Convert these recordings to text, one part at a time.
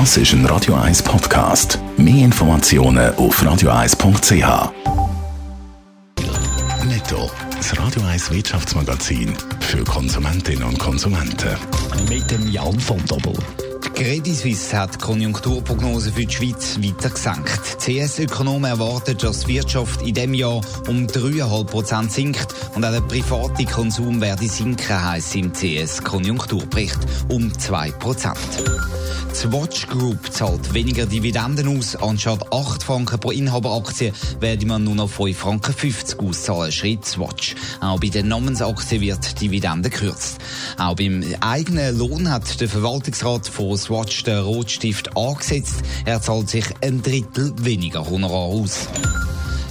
Das ist ein Radio 1 Podcast. Mehr Informationen auf radio1.ch. Netto, das Radio 1 Wirtschaftsmagazin für Konsumentinnen und Konsumenten. Mit dem Jan von Doppel. Credit Suisse hat die Konjunkturprognose für die Schweiz weiter gesenkt. CS-Ökonomen erwarten, dass die Wirtschaft in diesem Jahr um 3,5 Prozent sinkt und auch der private Konsum werde sinken, heisst im CS-Konjunkturbericht um 2 Prozent. Die Swatch Group zahlt weniger Dividenden aus. Anstatt 8 Franken pro Inhaberaktie werde man nur noch 5,50 Franken auszahlen, schreibt Swatch. Auch bei den Namensaktien wird Dividende gekürzt. Auch beim eigenen Lohn hat der Verwaltungsrat von Swatch den Rotstift angesetzt. Er zahlt sich ein Drittel weniger Honorar aus.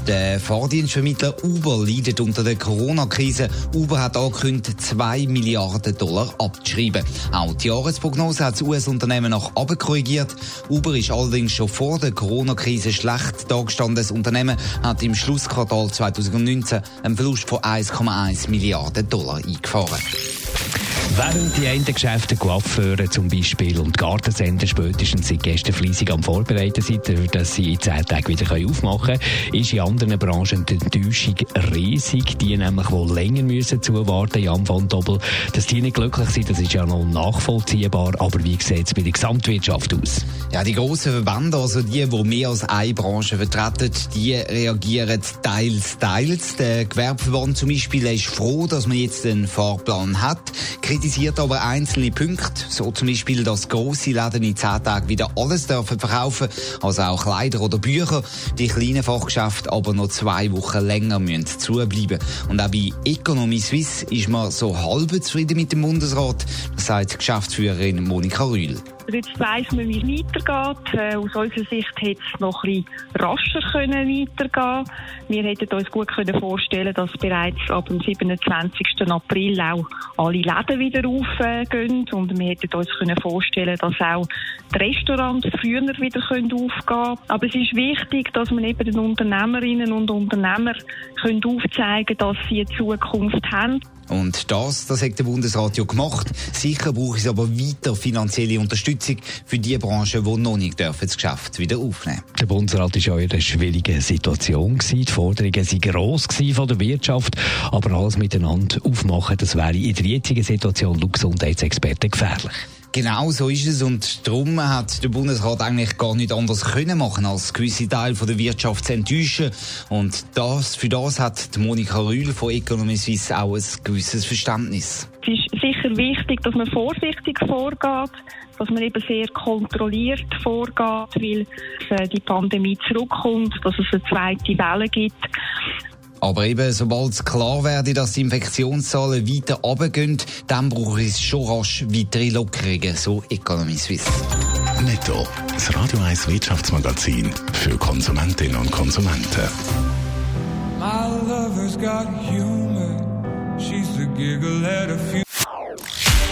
Der Fahrdienstvermittler Uber leidet unter der Corona-Krise. Uber hat angekündigt, 2 Milliarden Dollar abzuschreiben. Auch die Jahresprognose hat das US-Unternehmen noch abkorrigiert. Uber ist allerdings schon vor der Corona-Krise schlecht dagestanden. Das Unternehmen hat im Schlussquartal 2019 einen Verlust von 1,1 Milliarden Dollar eingefahren. Während die einen Geschäfte Coiffeure zum Beispiel und Gartensender spätestens seit gestern fleissig am Vorbereiten sind, dass sie in zehn Tagen wieder aufmachen können, ist in anderen Branchen die Enttäuschung riesig. Die nämlich, die länger müssen zuwarten, Jan van Dobbel, dass die nicht glücklich sind, das ist ja noch nachvollziehbar. Aber wie sieht es bei der Gesamtwirtschaft aus? Ja, die grossen Verbände, also die, die mehr als eine Branche vertreten, die reagieren teils, teils. Der Gewerbeverband zum Beispiel ist froh, dass man jetzt einen Fahrplan hat kritisiert aber einzelne Punkte, so zum Beispiel, dass grosse Läden in zehn Tagen wieder alles dürfen verkaufen, also auch Kleider oder Bücher, die kleinen Fachgeschäfte aber noch zwei Wochen länger müssen zubleiben. Und auch bei Economy Suisse ist man so halb zufrieden mit dem Bundesrat, sagt Geschäftsführerin Monika Rühl. Jetzt weiss man, wie es weitergeht. Äh, aus unserer Sicht hätte es noch ein bisschen rascher können weitergehen Wir hätten uns gut können vorstellen dass bereits ab dem 27. April auch alle Läden wieder aufgehen. Und wir hätten uns können vorstellen dass auch die Restaurants früher wieder aufgehen können. Aber es ist wichtig, dass man eben den Unternehmerinnen und Unternehmern können aufzeigen dass sie eine Zukunft haben. Und das, das hat der Bundesrat ja gemacht. Sicher braucht es aber weiter finanzielle Unterstützung für die Branchen, die noch nicht dürfen das Geschäft wieder aufnehmen Der Bundesrat war ja in einer schwierigen Situation. Die Forderungen waren gross von der Wirtschaft, aber alles miteinander aufmachen, das wäre in der jetzigen Situation laut Gesundheitsexperten gefährlich. Genau so ist es und darum hat der Bundesrat eigentlich gar nicht anders können machen, als gewisse Teile der Wirtschaft zu enttäuschen. Und das, für das hat Monika Rühl von Economy Suisse auch ein gewisses Verständnis. Es ist sicher wichtig, dass man vorsichtig vorgeht, dass man eben sehr kontrolliert vorgeht, weil äh, die Pandemie zurückkommt, dass es eine zweite Welle gibt. Aber eben, sobald es klar werde, dass die Infektionszahlen weiter runtergehen, dann brauche es schon rasch weitere Lockerungen, so Economy Suisse. Netto, das Radio 1 Wirtschaftsmagazin für Konsumentinnen und Konsumenten.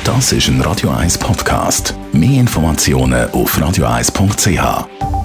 Das ist ein Radio 1 Podcast. Mehr Informationen auf radio1.ch.